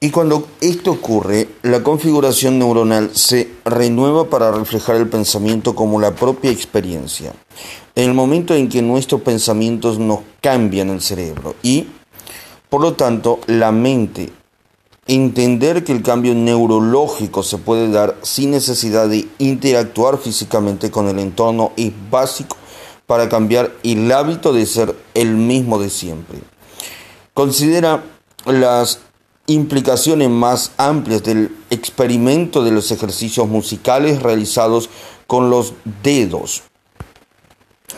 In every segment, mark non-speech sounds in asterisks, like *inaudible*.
Y cuando esto ocurre, la configuración neuronal se renueva para reflejar el pensamiento como la propia experiencia. En el momento en que nuestros pensamientos nos cambian el cerebro y, por lo tanto, la mente, entender que el cambio neurológico se puede dar sin necesidad de interactuar físicamente con el entorno es básico para cambiar el hábito de ser el mismo de siempre. Considera las implicaciones más amplias del experimento de los ejercicios musicales realizados con los dedos.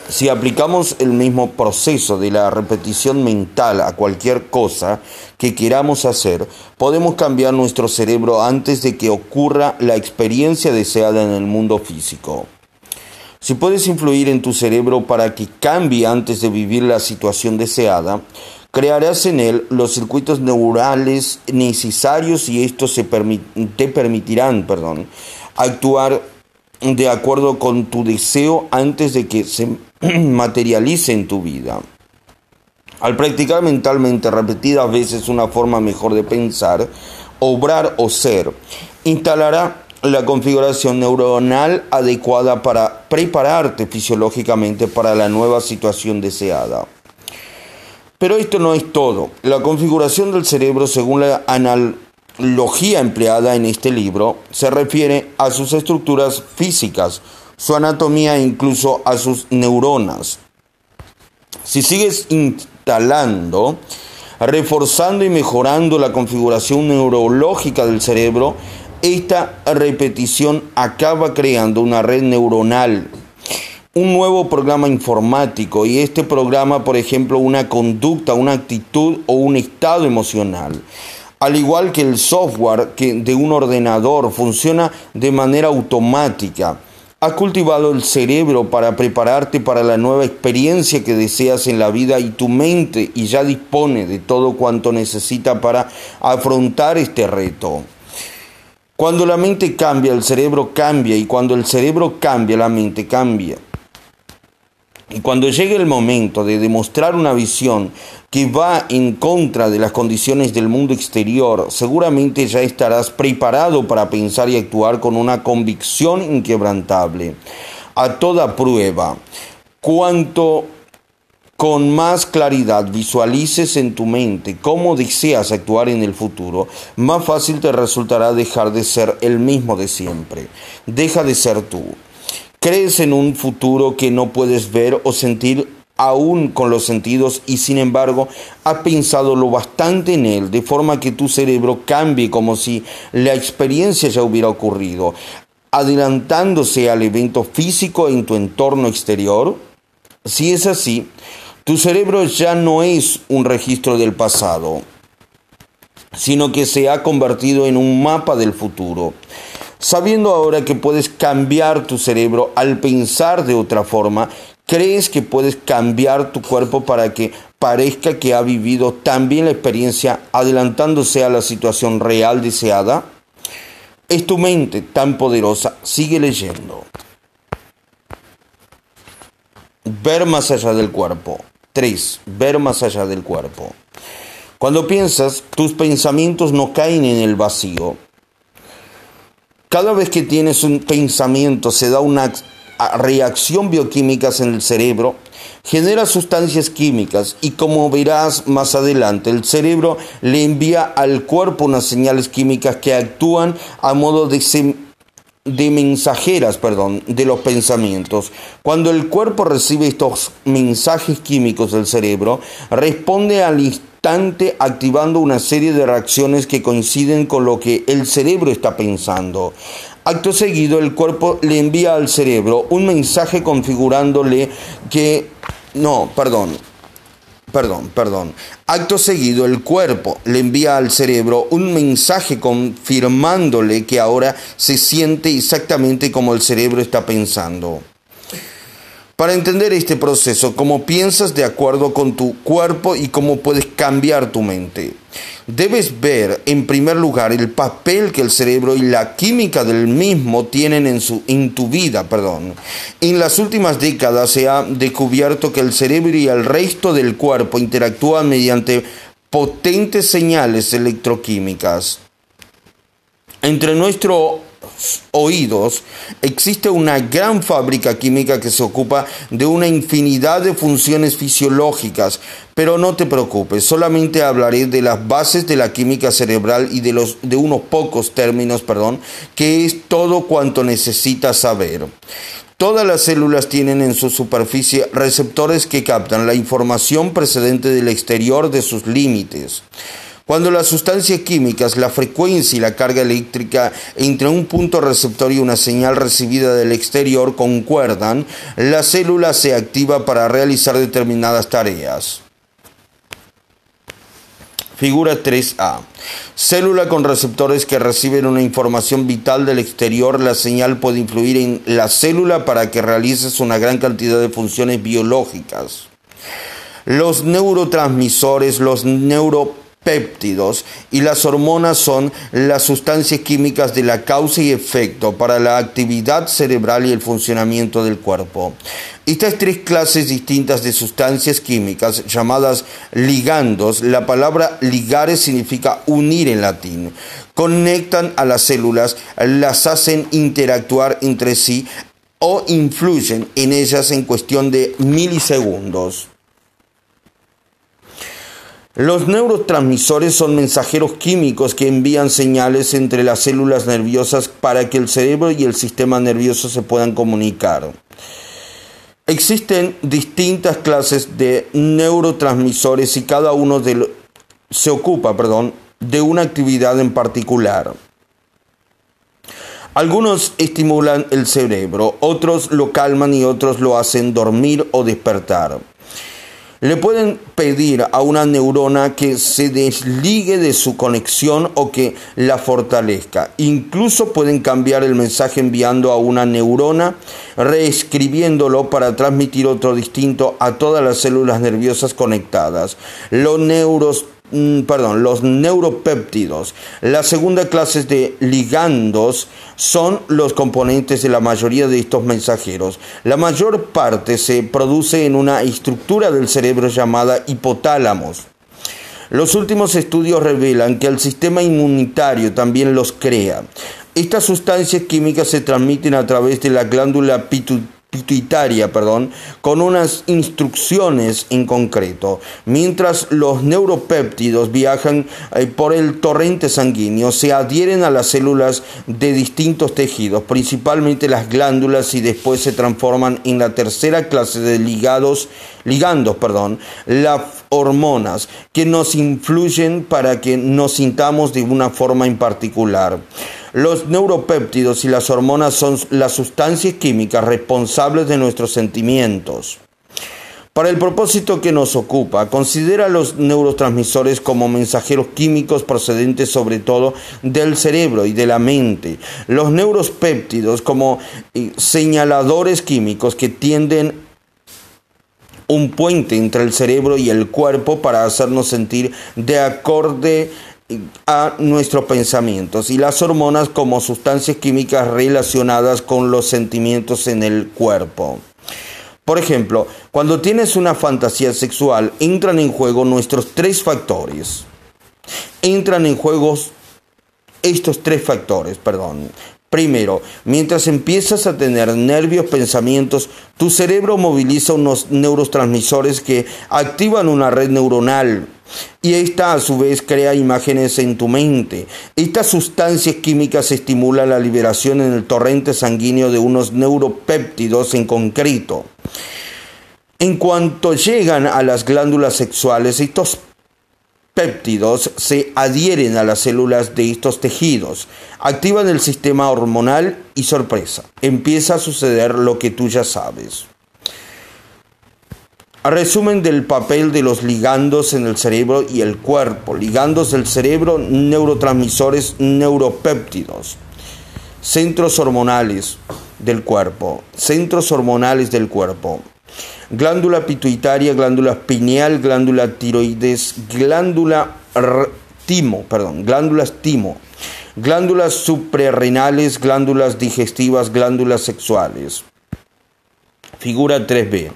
Si aplicamos el mismo proceso de la repetición mental a cualquier cosa que queramos hacer, podemos cambiar nuestro cerebro antes de que ocurra la experiencia deseada en el mundo físico. Si puedes influir en tu cerebro para que cambie antes de vivir la situación deseada, crearás en él los circuitos neurales necesarios y estos te permitirán perdón, actuar de acuerdo con tu deseo antes de que se *clears throat* materialice en tu vida. Al practicar mentalmente repetidas veces una forma mejor de pensar, obrar o ser, instalará la configuración neuronal adecuada para prepararte fisiológicamente para la nueva situación deseada. Pero esto no es todo. La configuración del cerebro, según la analogía empleada en este libro, se refiere a sus estructuras físicas, su anatomía e incluso a sus neuronas. Si sigues instalando, reforzando y mejorando la configuración neurológica del cerebro, esta repetición acaba creando una red neuronal, un nuevo programa informático y este programa, por ejemplo, una conducta, una actitud o un estado emocional. Al igual que el software que de un ordenador funciona de manera automática. Has cultivado el cerebro para prepararte para la nueva experiencia que deseas en la vida y tu mente y ya dispone de todo cuanto necesita para afrontar este reto. Cuando la mente cambia, el cerebro cambia y cuando el cerebro cambia, la mente cambia. Y cuando llegue el momento de demostrar una visión que va en contra de las condiciones del mundo exterior, seguramente ya estarás preparado para pensar y actuar con una convicción inquebrantable. A toda prueba, cuanto con más claridad visualices en tu mente cómo deseas actuar en el futuro, más fácil te resultará dejar de ser el mismo de siempre. Deja de ser tú. Crees en un futuro que no puedes ver o sentir aún con los sentidos y sin embargo has pensado lo bastante en él de forma que tu cerebro cambie como si la experiencia ya hubiera ocurrido, adelantándose al evento físico en tu entorno exterior. Si es así, tu cerebro ya no es un registro del pasado, sino que se ha convertido en un mapa del futuro. Sabiendo ahora que puedes cambiar tu cerebro al pensar de otra forma, ¿crees que puedes cambiar tu cuerpo para que parezca que ha vivido también la experiencia adelantándose a la situación real deseada? Es tu mente tan poderosa. Sigue leyendo. Ver más allá del cuerpo. 3. Ver más allá del cuerpo. Cuando piensas, tus pensamientos no caen en el vacío. Cada vez que tienes un pensamiento se da una reacción bioquímica en el cerebro, genera sustancias químicas y como verás más adelante, el cerebro le envía al cuerpo unas señales químicas que actúan a modo de de mensajeras, perdón, de los pensamientos. Cuando el cuerpo recibe estos mensajes químicos del cerebro, responde al instante activando una serie de reacciones que coinciden con lo que el cerebro está pensando. Acto seguido, el cuerpo le envía al cerebro un mensaje configurándole que... No, perdón, perdón, perdón. Acto seguido, el cuerpo le envía al cerebro un mensaje confirmándole que ahora se siente exactamente como el cerebro está pensando. Para entender este proceso, cómo piensas de acuerdo con tu cuerpo y cómo puedes cambiar tu mente. Debes ver, en primer lugar, el papel que el cerebro y la química del mismo tienen en, tu vida. Perdón. En las últimas décadas se ha descubierto que el cerebro y el resto del cuerpo interactúan mediante potentes señales electroquímicas. Entre nuestros oídos existe una gran fábrica química que se ocupa de una infinidad de funciones fisiológicas, pero no te preocupes, solamente hablaré de las bases de la química cerebral y de, los, de unos pocos términos, perdón, que es todo cuanto necesitas saber. Todas las células tienen en su superficie receptores que captan la información precedente del exterior de sus límites. Cuando las sustancias químicas, la frecuencia y la carga eléctrica entre un punto receptor y una señal recibida del exterior concuerdan, la célula se activa para realizar determinadas tareas. Figura 3A. Célula con receptores que reciben una información vital del exterior. La señal puede influir en la célula para que realices una gran cantidad de funciones biológicas. Los neurotransmisores, los neuro péptidos y las hormonas son las sustancias químicas de la causa y efecto para la actividad cerebral y el funcionamiento del cuerpo. Estas tres clases distintas de sustancias químicas llamadas ligandos, la palabra ligare significa unir en latín, conectan a las células, las hacen interactuar entre sí o influyen en ellas en cuestión de milisegundos. Los neurotransmisores son mensajeros químicos que envían señales entre las células nerviosas para que el cerebro y el sistema nervioso se puedan comunicar. Existen distintas clases de neurotransmisores y cada uno de se ocupa, perdón, de una actividad en particular. Algunos estimulan el cerebro, otros lo calman y otros lo hacen dormir o despertar. Le pueden pedir a una neurona que se desligue de su conexión o que la fortalezca. Incluso pueden cambiar el mensaje enviando a una neurona, reescribiéndolo para transmitir otro distinto a todas las células nerviosas conectadas. Los neuros perdón, los neuropéptidos. La segunda clase de ligandos son los componentes de la mayoría de estos mensajeros. La mayor parte se produce en una estructura del cerebro llamada hipotálamos. Los últimos estudios revelan que el sistema inmunitario también los crea. Estas sustancias químicas se transmiten a través de la glándula pituitaria pituitaria, perdón, con unas instrucciones en concreto. Mientras los neuropéptidos viajan eh, por el torrente sanguíneo, se adhieren a las células de distintos tejidos, principalmente las glándulas, y después se transforman en la tercera clase de ligados, ligandos, perdón, las hormonas, que nos influyen para que nos sintamos de una forma en particular. Los neuropéptidos y las hormonas son las sustancias químicas responsables de nuestros sentimientos. Para el propósito que nos ocupa, considera los neurotransmisores como mensajeros químicos procedentes sobre todo del cerebro y de la mente. Los neuropéptidos como eh, señaladores químicos que tienden un puente entre el cerebro y el cuerpo para hacernos sentir de acorde a nuestros pensamientos y las hormonas como sustancias químicas relacionadas con los sentimientos en el cuerpo. Por ejemplo, cuando tienes una fantasía sexual, entran en juego nuestros tres factores. Entran en juego estos tres factores, perdón. Primero, mientras empiezas a tener nervios, pensamientos, tu cerebro moviliza unos neurotransmisores que activan una red neuronal y esta a su vez crea imágenes en tu mente. Estas sustancias químicas estimulan la liberación en el torrente sanguíneo de unos neuropéptidos en concreto. En cuanto llegan a las glándulas sexuales, estos péptidos se adhieren a las células de estos tejidos, activan el sistema hormonal y sorpresa, empieza a suceder lo que tú ya sabes. Resumen del papel de los ligandos en el cerebro y el cuerpo. Ligandos del cerebro, neurotransmisores, neuropéptidos. Centros hormonales del cuerpo. Centros hormonales del cuerpo. Glándula pituitaria, glándula pineal, glándula tiroides, glándula timo, perdón, glándulas timo. Glándulas suprarrenales, glándulas digestivas, glándulas sexuales. Figura 3B.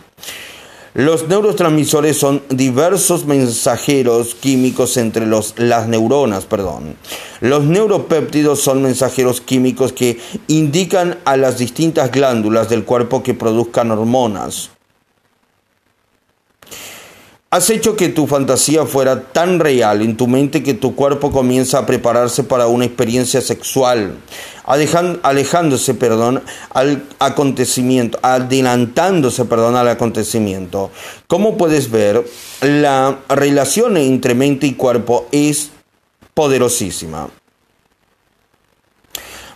Los neurotransmisores son diversos mensajeros químicos entre los, las neuronas. Perdón. Los neuropéptidos son mensajeros químicos que indican a las distintas glándulas del cuerpo que produzcan hormonas. Has hecho que tu fantasía fuera tan real en tu mente que tu cuerpo comienza a prepararse para una experiencia sexual, alejándose, perdón, al acontecimiento, adelantándose, perdón, al acontecimiento. Como puedes ver, la relación entre mente y cuerpo es poderosísima.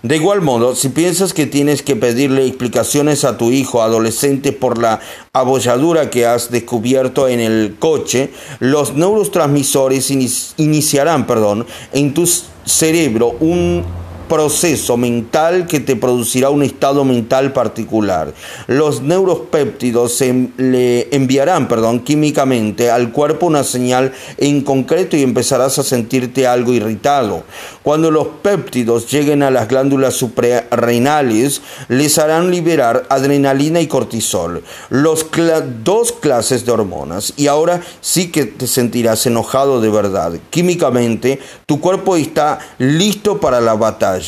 De igual modo, si piensas que tienes que pedirle explicaciones a tu hijo adolescente por la abolladura que has descubierto en el coche, los neurotransmisores iniciarán perdón, en tu cerebro un proceso mental que te producirá un estado mental particular. Los neuropéptidos le enviarán, perdón, químicamente al cuerpo una señal en concreto y empezarás a sentirte algo irritado. Cuando los péptidos lleguen a las glándulas suprarrenales, les harán liberar adrenalina y cortisol, los dos clases de hormonas. Y ahora sí que te sentirás enojado de verdad. Químicamente, tu cuerpo está listo para la batalla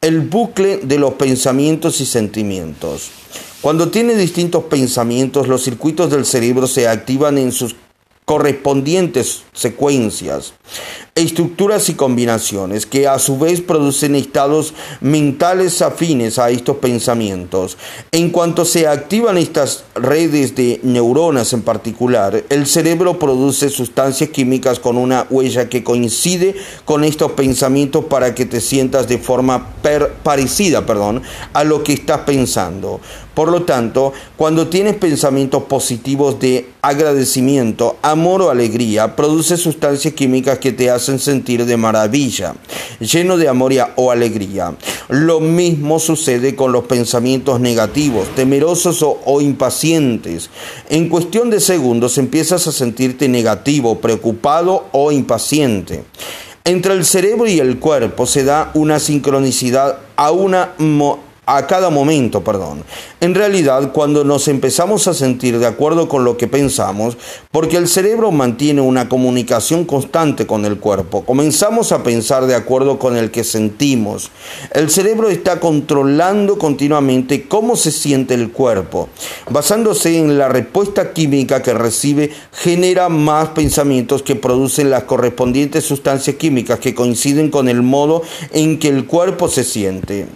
el bucle de los pensamientos y sentimientos. Cuando tienes distintos pensamientos, los circuitos del cerebro se activan en sus correspondientes secuencias estructuras y combinaciones que a su vez producen estados mentales afines a estos pensamientos. En cuanto se activan estas redes de neuronas en particular, el cerebro produce sustancias químicas con una huella que coincide con estos pensamientos para que te sientas de forma parecida perdón, a lo que estás pensando. Por lo tanto, cuando tienes pensamientos positivos de agradecimiento, amor o alegría, produce sustancias químicas que te hacen sentir de maravilla, lleno de amor o alegría. Lo mismo sucede con los pensamientos negativos, temerosos o, o impacientes. En cuestión de segundos empiezas a sentirte negativo, preocupado o impaciente. Entre el cerebro y el cuerpo se da una sincronicidad a una a cada momento, perdón. En realidad, cuando nos empezamos a sentir de acuerdo con lo que pensamos, porque el cerebro mantiene una comunicación constante con el cuerpo, comenzamos a pensar de acuerdo con el que sentimos. El cerebro está controlando continuamente cómo se siente el cuerpo. Basándose en la respuesta química que recibe, genera más pensamientos que producen las correspondientes sustancias químicas que coinciden con el modo en que el cuerpo se siente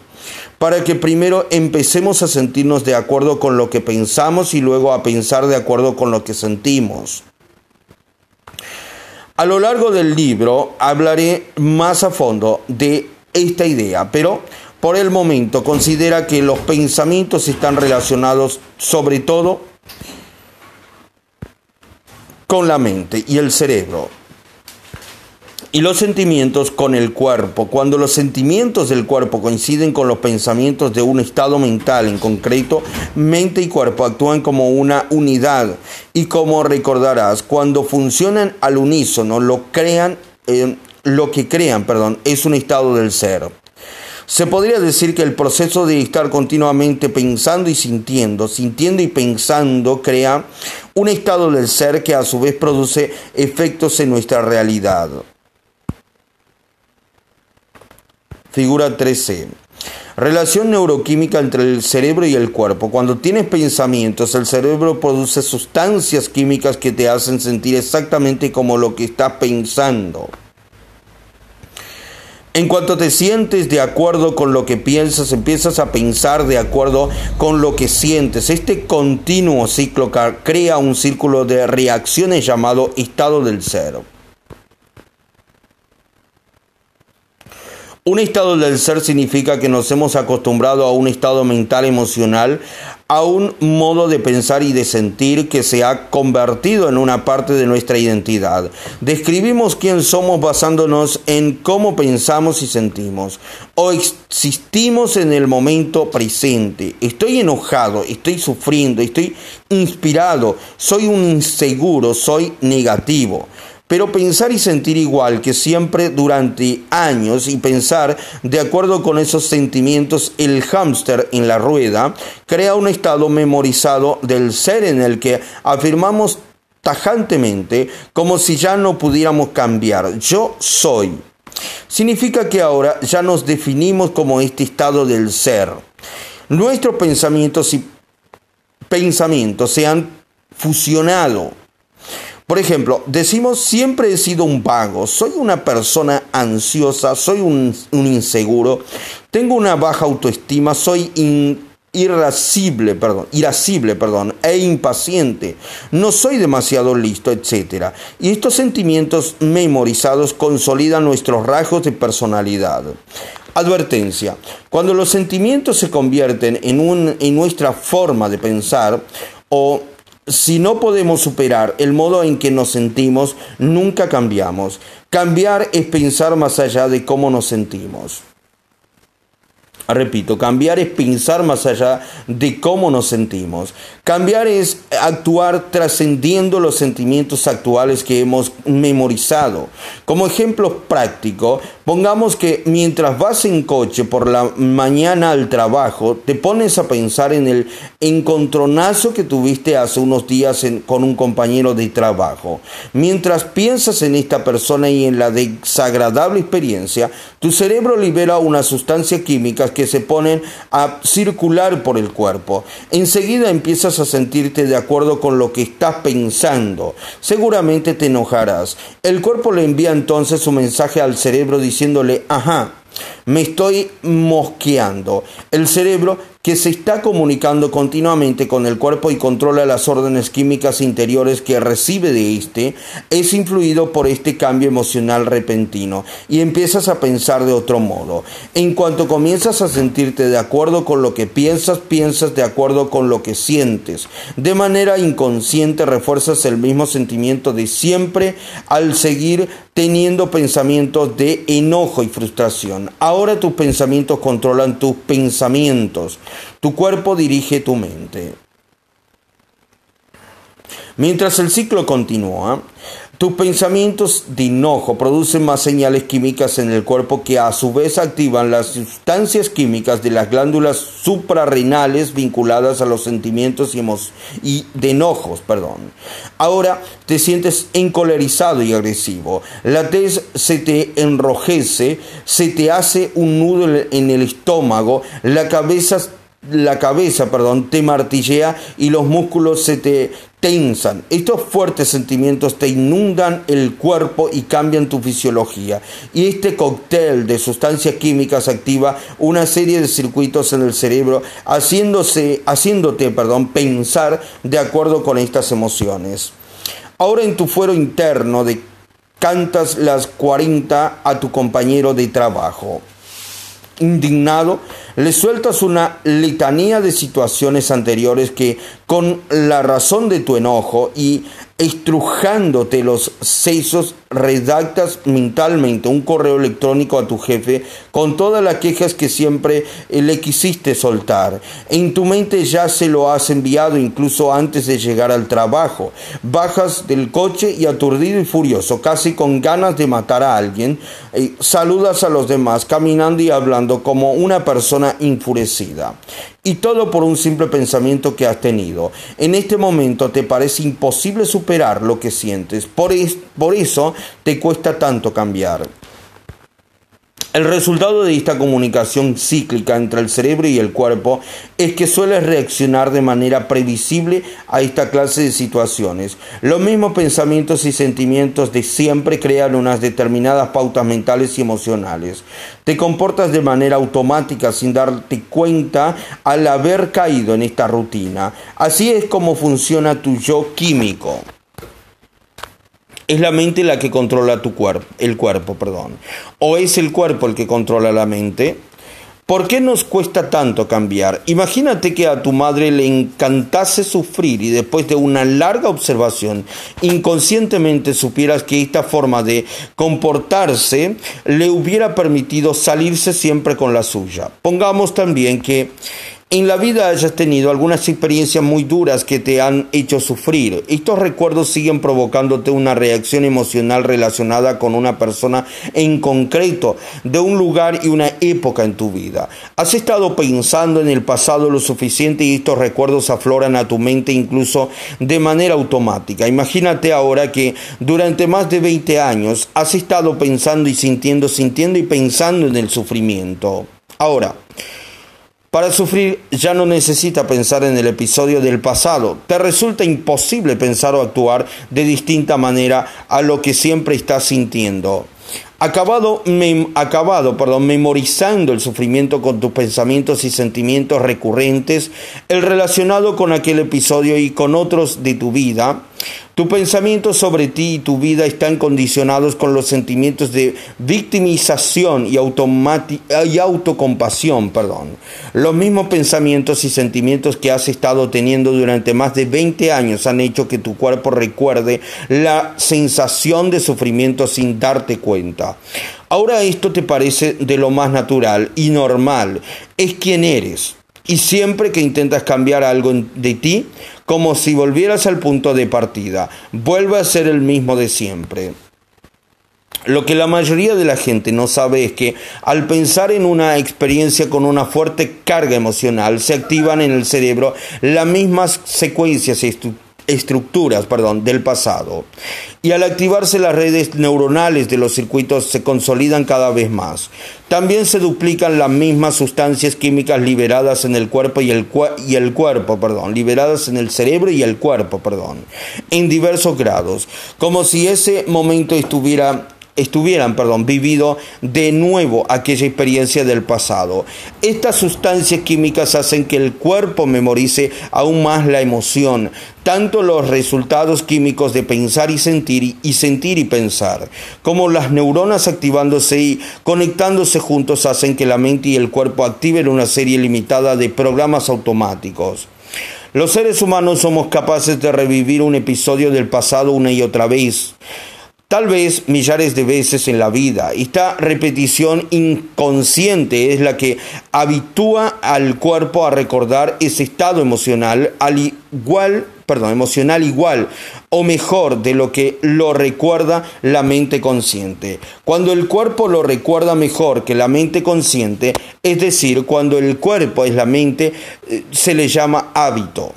para que primero empecemos a sentirnos de acuerdo con lo que pensamos y luego a pensar de acuerdo con lo que sentimos. A lo largo del libro hablaré más a fondo de esta idea, pero por el momento considera que los pensamientos están relacionados sobre todo con la mente y el cerebro y los sentimientos con el cuerpo. Cuando los sentimientos del cuerpo coinciden con los pensamientos de un estado mental en concreto, mente y cuerpo actúan como una unidad. Y como recordarás, cuando funcionan al unísono, lo crean, eh, lo que crean, perdón, es un estado del ser. Se podría decir que el proceso de estar continuamente pensando y sintiendo, sintiendo y pensando, crea un estado del ser que a su vez produce efectos en nuestra realidad. Figura 13. Relación neuroquímica entre el cerebro y el cuerpo. Cuando tienes pensamientos, el cerebro produce sustancias químicas que te hacen sentir exactamente como lo que estás pensando. En cuanto te sientes de acuerdo con lo que piensas, empiezas a pensar de acuerdo con lo que sientes. Este continuo ciclo crea un círculo de reacciones llamado estado del ser. Un estado del ser significa que nos hemos acostumbrado a un estado mental emocional, a un modo de pensar y de sentir que se ha convertido en una parte de nuestra identidad. Describimos quién somos basándonos en cómo pensamos y sentimos. O existimos en el momento presente. Estoy enojado, estoy sufriendo, estoy inspirado, soy un inseguro, soy negativo. Pero pensar y sentir igual que siempre durante años y pensar de acuerdo con esos sentimientos, el hámster en la rueda crea un estado memorizado del ser en el que afirmamos tajantemente como si ya no pudiéramos cambiar. Yo soy. Significa que ahora ya nos definimos como este estado del ser. Nuestros pensamientos y pensamientos se han fusionado por ejemplo, decimos siempre he sido un vago, soy una persona ansiosa, soy un, inseguro, tengo una baja autoestima, soy irascible, perdón, irascible, perdón, e impaciente, no soy demasiado listo, etc. Y estos sentimientos memorizados consolidan nuestros rasgos de personalidad. Advertencia. Cuando los sentimientos se convierten en, un, en nuestra forma de pensar o si no podemos superar el modo en que nos sentimos, nunca cambiamos. Cambiar es pensar más allá de cómo nos sentimos. Repito, cambiar es pensar más allá de cómo nos sentimos. Cambiar es actuar trascendiendo los sentimientos actuales que hemos memorizado. Como ejemplo práctico, pongamos que mientras vas en coche por la mañana al trabajo, te pones a pensar en el encontronazo que tuviste hace unos días con un compañero de trabajo. Mientras piensas en esta persona y en la desagradable experiencia, tu cerebro libera una sustancia química que se ponen a circular por el cuerpo. Enseguida empiezas a sentirte de acuerdo con lo que estás pensando. Seguramente te enojarás. El cuerpo le envía entonces un mensaje al cerebro diciéndole, ajá, me estoy mosqueando. El cerebro que se está comunicando continuamente con el cuerpo y controla las órdenes químicas interiores que recibe de este, es influido por este cambio emocional repentino y empiezas a pensar de otro modo. En cuanto comienzas a sentirte de acuerdo con lo que piensas, piensas de acuerdo con lo que sientes. De manera inconsciente refuerzas el mismo sentimiento de siempre al seguir teniendo pensamientos de enojo y frustración. Tus pensamientos controlan tus pensamientos. Tu cuerpo dirige tu mente. Mientras el ciclo continúa, tus pensamientos de enojo producen más señales químicas en el cuerpo que a su vez activan las sustancias químicas de las glándulas suprarrenales vinculadas a los sentimientos y, de enojos. Perdón. Ahora te sientes encolerizado y agresivo. La tez se te enrojece, se te hace un nudo en el estómago, la cabeza la cabeza, perdón, te martillea y los músculos se te tensan. Estos fuertes sentimientos te inundan el cuerpo y cambian tu fisiología. Y este cóctel de sustancias químicas activa una serie de circuitos en el cerebro, haciéndose, haciéndote perdón, pensar de acuerdo con estas emociones. Ahora en tu fuero interno de cantas las 40 a tu compañero de trabajo. Indignado, le sueltas una litanía de situaciones anteriores que, con la razón de tu enojo y estrujándote los sesos, redactas mentalmente un correo electrónico a tu jefe con todas las quejas que siempre le quisiste soltar. En tu mente ya se lo has enviado incluso antes de llegar al trabajo. Bajas del coche y aturdido y furioso, casi con ganas de matar a alguien, eh, saludas a los demás caminando y hablando como una persona enfurecida. Y todo por un simple pensamiento que has tenido. En este momento te parece imposible superar lo que sientes. Por, por eso te cuesta tanto cambiar. El resultado de esta comunicación cíclica entre el cerebro y el cuerpo es que sueles reaccionar de manera previsible a esta clase de situaciones. Los mismos pensamientos y sentimientos de siempre crean unas determinadas pautas mentales y emocionales. Te comportas de manera automática sin darte cuenta al haber caído en esta rutina. Así es como funciona tu yo químico. Es la mente la que controla tu cuerpo, el cuerpo, perdón. O es el cuerpo el que controla la mente. ¿Por qué nos cuesta tanto cambiar? Imagínate que a tu madre le encantase sufrir y después de una larga observación inconscientemente supieras que esta forma de comportarse le hubiera permitido salirse siempre con la suya. Pongamos también que en la vida hayas tenido algunas experiencias muy duras que te han hecho sufrir. Estos recuerdos siguen provocándote una reacción emocional relacionada con una persona en concreto, de un lugar y una época en tu vida. Has estado pensando en el pasado lo suficiente y estos recuerdos afloran a tu mente incluso de manera automática. Imagínate ahora que durante más de 20 años has estado pensando y sintiendo, sintiendo y pensando en el sufrimiento. Ahora, para sufrir ya no necesita pensar en el episodio del pasado. Te resulta imposible pensar o actuar de distinta manera a lo que siempre estás sintiendo. Acabado, acabado perdón, memorizando el sufrimiento con tus pensamientos y sentimientos recurrentes, el relacionado con aquel episodio y con otros de tu vida, tu pensamiento sobre ti y tu vida están condicionados con los sentimientos de victimización y, y autocompasión. Perdón. Los mismos pensamientos y sentimientos que has estado teniendo durante más de 20 años han hecho que tu cuerpo recuerde la sensación de sufrimiento sin darte cuenta. Ahora esto te parece de lo más natural y normal. Es quien eres. Y siempre que intentas cambiar algo de ti, como si volvieras al punto de partida, vuelve a ser el mismo de siempre. Lo que la mayoría de la gente no sabe es que al pensar en una experiencia con una fuerte carga emocional, se activan en el cerebro las mismas secuencias estructuras perdón, del pasado. Y al activarse las redes neuronales de los circuitos se consolidan cada vez más. También se duplican las mismas sustancias químicas liberadas en el cuerpo y el, y el cuerpo, perdón, liberadas en el cerebro y el cuerpo, perdón, en diversos grados, como si ese momento estuviera estuvieran, perdón, vivido de nuevo aquella experiencia del pasado. Estas sustancias químicas hacen que el cuerpo memorice aún más la emoción, tanto los resultados químicos de pensar y sentir y sentir y pensar, como las neuronas activándose y conectándose juntos hacen que la mente y el cuerpo activen una serie limitada de programas automáticos. Los seres humanos somos capaces de revivir un episodio del pasado una y otra vez tal vez millares de veces en la vida. Esta repetición inconsciente es la que habitúa al cuerpo a recordar ese estado emocional al igual, perdón, emocional igual o mejor de lo que lo recuerda la mente consciente. Cuando el cuerpo lo recuerda mejor que la mente consciente, es decir, cuando el cuerpo es la mente, eh, se le llama hábito.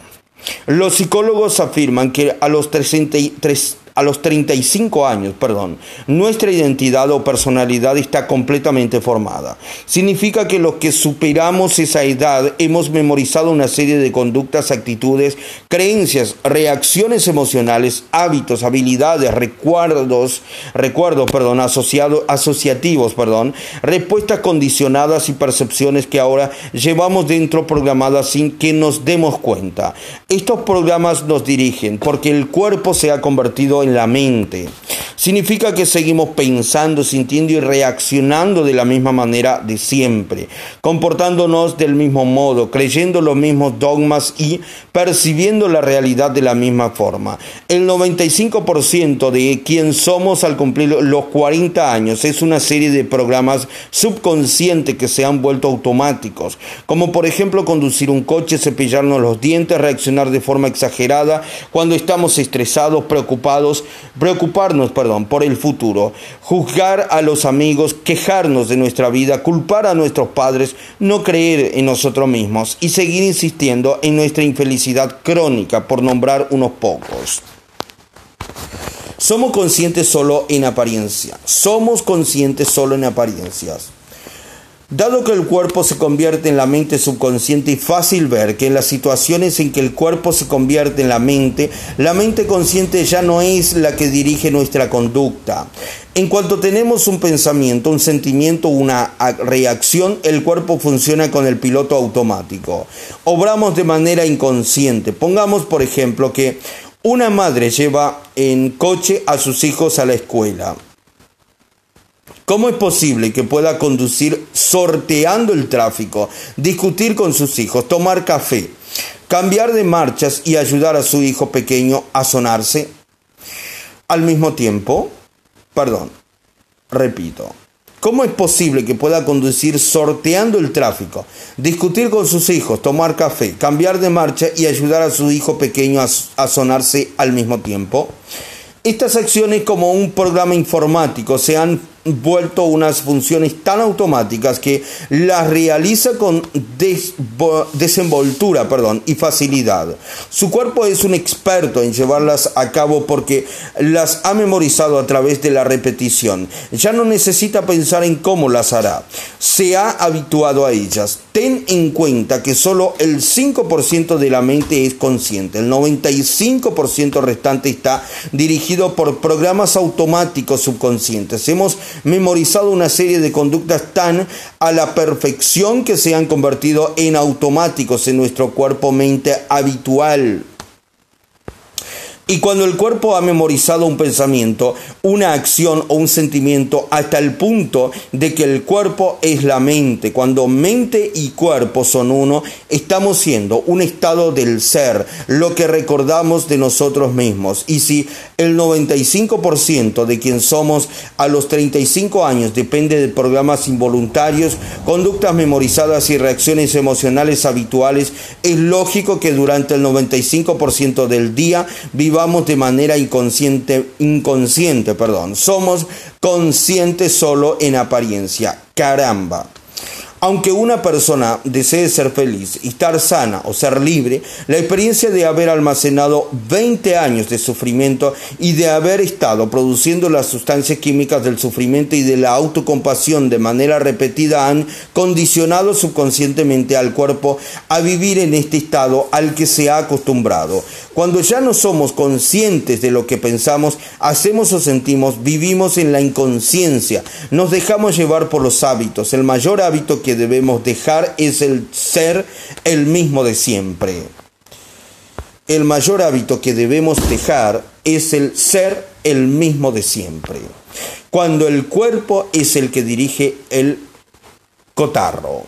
Los psicólogos afirman que a los 33 a los 35 años, perdón, nuestra identidad o personalidad está completamente formada. Significa que los que superamos esa edad hemos memorizado una serie de conductas, actitudes, creencias, reacciones emocionales, hábitos, habilidades, recuerdos, recuerdos, perdón, asociados, asociativos, perdón, respuestas condicionadas y percepciones que ahora llevamos dentro programadas sin que nos demos cuenta. Estos programas nos dirigen porque el cuerpo se ha convertido en la mente. Significa que seguimos pensando, sintiendo y reaccionando de la misma manera de siempre, comportándonos del mismo modo, creyendo los mismos dogmas y percibiendo la realidad de la misma forma. El 95% de quien somos al cumplir los 40 años es una serie de programas subconscientes que se han vuelto automáticos, como por ejemplo conducir un coche, cepillarnos los dientes, reaccionar de forma exagerada cuando estamos estresados, preocupados, preocuparnos, perdón, por el futuro, juzgar a los amigos, quejarnos de nuestra vida, culpar a nuestros padres, no creer en nosotros mismos y seguir insistiendo en nuestra infelicidad crónica, por nombrar unos pocos. Somos conscientes solo en apariencia. Somos conscientes solo en apariencias. Dado que el cuerpo se convierte en la mente subconsciente y fácil ver que en las situaciones en que el cuerpo se convierte en la mente, la mente consciente ya no es la que dirige nuestra conducta. En cuanto tenemos un pensamiento, un sentimiento, una reacción, el cuerpo funciona con el piloto automático. Obramos de manera inconsciente. Pongamos, por ejemplo, que una madre lleva en coche a sus hijos a la escuela. ¿Cómo es posible que pueda conducir sorteando el tráfico, discutir con sus hijos, tomar café, cambiar de marchas y ayudar a su hijo pequeño a sonarse? Al mismo tiempo, perdón, repito, ¿Cómo es posible que pueda conducir sorteando el tráfico, discutir con sus hijos, tomar café, cambiar de marcha y ayudar a su hijo pequeño a, sonarse al mismo tiempo? Estas acciones como un programa informático se han vuelto unas funciones tan automáticas que las realiza con desenvoltura perdón, y facilidad. Su cuerpo es un experto en llevarlas a cabo porque las ha memorizado a través de la repetición. Ya no necesita pensar en cómo las hará. Se ha habituado a ellas. Ten en cuenta que solo el 5% de la mente es consciente. El 95% restante está dirigido por programas automáticos subconscientes. Hemos memorizado una serie de conductas tan a la perfección que se han convertido en automáticos en nuestro cuerpo-mente habitual. Y cuando el cuerpo ha memorizado un pensamiento, una acción o un sentimiento hasta el punto de que el cuerpo es la mente, cuando mente y cuerpo son uno, estamos siendo un estado del ser, lo que recordamos de nosotros mismos. Y si el 95% de quien somos a los 35 años depende de programas involuntarios, conductas memorizadas y reacciones emocionales habituales, es lógico que durante el 95% del día viva vamos de manera inconsciente, inconsciente, perdón. Somos conscientes solo en apariencia. Caramba. Aunque una persona desee ser feliz, estar sana o ser libre, la experiencia de haber almacenado 20 años de sufrimiento y de haber estado produciendo las sustancias químicas del sufrimiento y de la autocompasión de manera repetida han condicionado subconscientemente al cuerpo a vivir en este estado al que se ha acostumbrado. Cuando ya no somos conscientes de lo que pensamos, hacemos o sentimos, vivimos en la inconsciencia, nos dejamos llevar por los hábitos. El mayor hábito que debemos dejar es el ser el mismo de siempre. El mayor hábito que debemos dejar es el ser el mismo de siempre. Cuando el cuerpo es el que dirige el cotarro.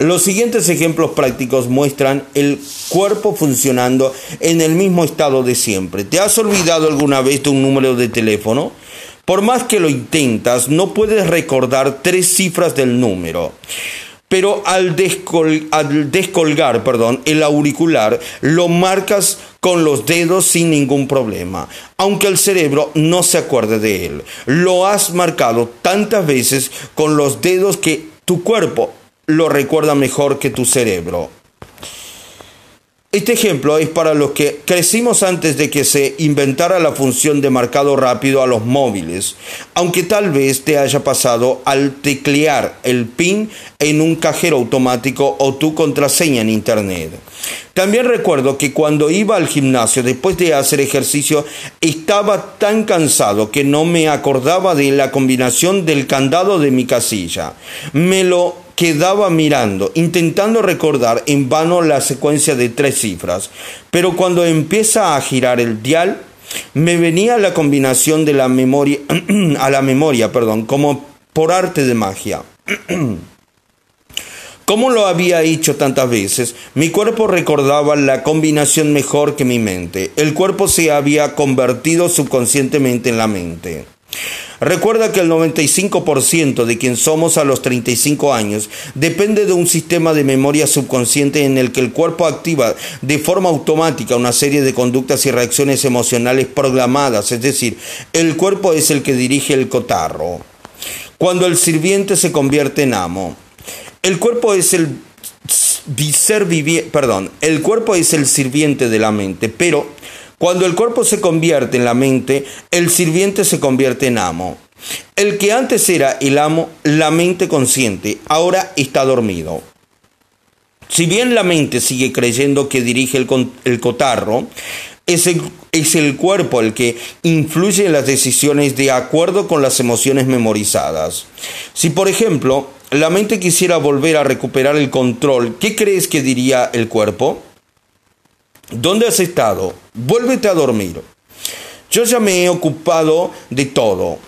Los siguientes ejemplos prácticos muestran el cuerpo funcionando en el mismo estado de siempre. ¿Te has olvidado alguna vez de un número de teléfono? Por más que lo intentas, no puedes recordar tres cifras del número. Pero al, descolgar perdón, el auricular, lo marcas con los dedos sin ningún problema, aunque el cerebro no se acuerde de él. Lo has marcado tantas veces con los dedos que tu cuerpo lo recuerda mejor que tu cerebro. Este ejemplo es para los que crecimos antes de que se inventara la función de marcado rápido a los móviles, aunque tal vez te haya pasado al teclear el PIN en un cajero automático o tu contraseña en Internet. También recuerdo que cuando iba al gimnasio después de hacer ejercicio estaba tan cansado que no me acordaba de la combinación del candado de mi casilla. Me lo quedaba mirando, intentando recordar en vano la secuencia de tres cifras, pero cuando empieza a girar el dial, me venía la combinación de la memoria *clears throat* a la memoria, perdón, como por arte de magia. *clears throat* Como lo había hecho tantas veces, mi cuerpo recordaba la combinación mejor que mi mente. El cuerpo se había convertido subconscientemente en la mente. Recuerda que el 95% de quien somos a los 35 años depende de un sistema de memoria subconsciente en el que el cuerpo activa de forma automática una serie de conductas y reacciones emocionales programadas, es decir, el cuerpo es el que dirige el cotarro. Cuando el sirviente se convierte en amo, el cuerpo es el ser perdón, el cuerpo es el sirviente de la mente, pero cuando el cuerpo se convierte en la mente, el sirviente se convierte en amo. El que antes era el amo, la mente consciente, ahora está dormido. Si bien la mente sigue creyendo que dirige el, cotarro, es el, es el, cuerpo el que influye en las decisiones de acuerdo con las emociones memorizadas. Si por ejemplo la mente quisiera volver a recuperar el control, ¿qué crees que diría el cuerpo? ¿Dónde has estado? Vuélvete a dormir. Yo ya me he ocupado de todo.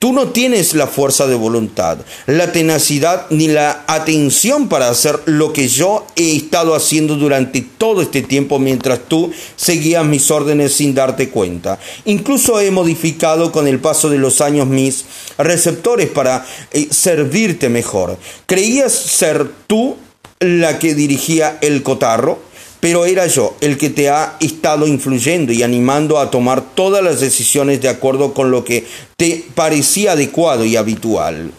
Tú no tienes la fuerza de voluntad, la tenacidad ni la atención para hacer lo que yo he estado haciendo durante todo este tiempo mientras tú seguías mis órdenes sin darte cuenta. Incluso he modificado con el paso de los años mis receptores para eh, servirte mejor. ¿Creías ser tú la que dirigía el cotarro? Pero era yo el que te ha estado influyendo y animando a tomar todas las decisiones de acuerdo con lo que te parecía adecuado y habitual.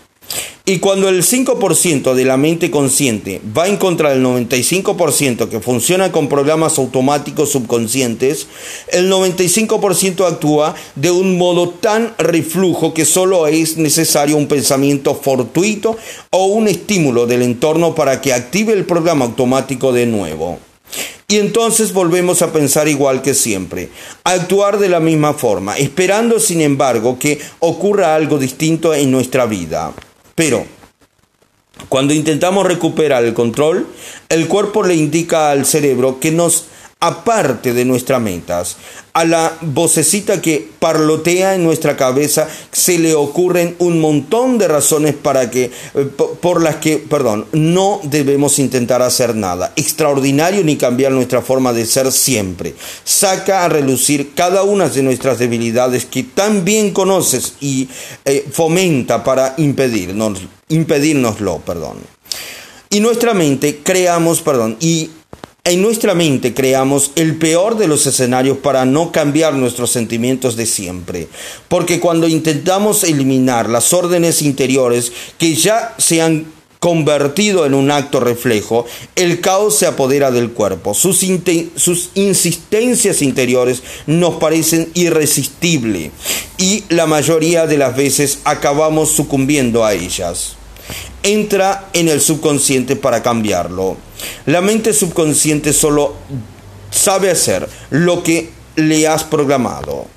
Y cuando el 5% de la mente consciente va en contra del 95% que funciona con programas automáticos subconscientes, el 95% actúa de un modo tan reflujo que solo es necesario un pensamiento fortuito o un estímulo del entorno para que active el programa automático de nuevo. Y entonces volvemos a pensar igual que siempre, a actuar de la misma forma, esperando sin embargo que ocurra algo distinto en nuestra vida. Pero cuando intentamos recuperar el control, el cuerpo le indica al cerebro que nos aparte de nuestras metas. A la vocecita que parlotea en nuestra cabeza se le ocurren un montón de razones para que, eh, por las que, perdón, no debemos intentar hacer nada extraordinario ni cambiar nuestra forma de ser siempre. Saca a relucir cada una de nuestras debilidades que tan bien conoces y eh, fomenta para impedirnos, impedírnoslo, perdón. Y nuestra mente creamos, perdón, y en nuestra mente creamos el peor de los escenarios para no cambiar nuestros sentimientos de siempre. Porque cuando intentamos eliminar las órdenes interiores que ya se han convertido en un acto reflejo, el caos se apodera del cuerpo. Sus, sus insistencias interiores nos parecen irresistibles y la mayoría de las veces acabamos sucumbiendo a ellas entra en el subconsciente para cambiarlo. La mente subconsciente solo sabe hacer lo que le has programado.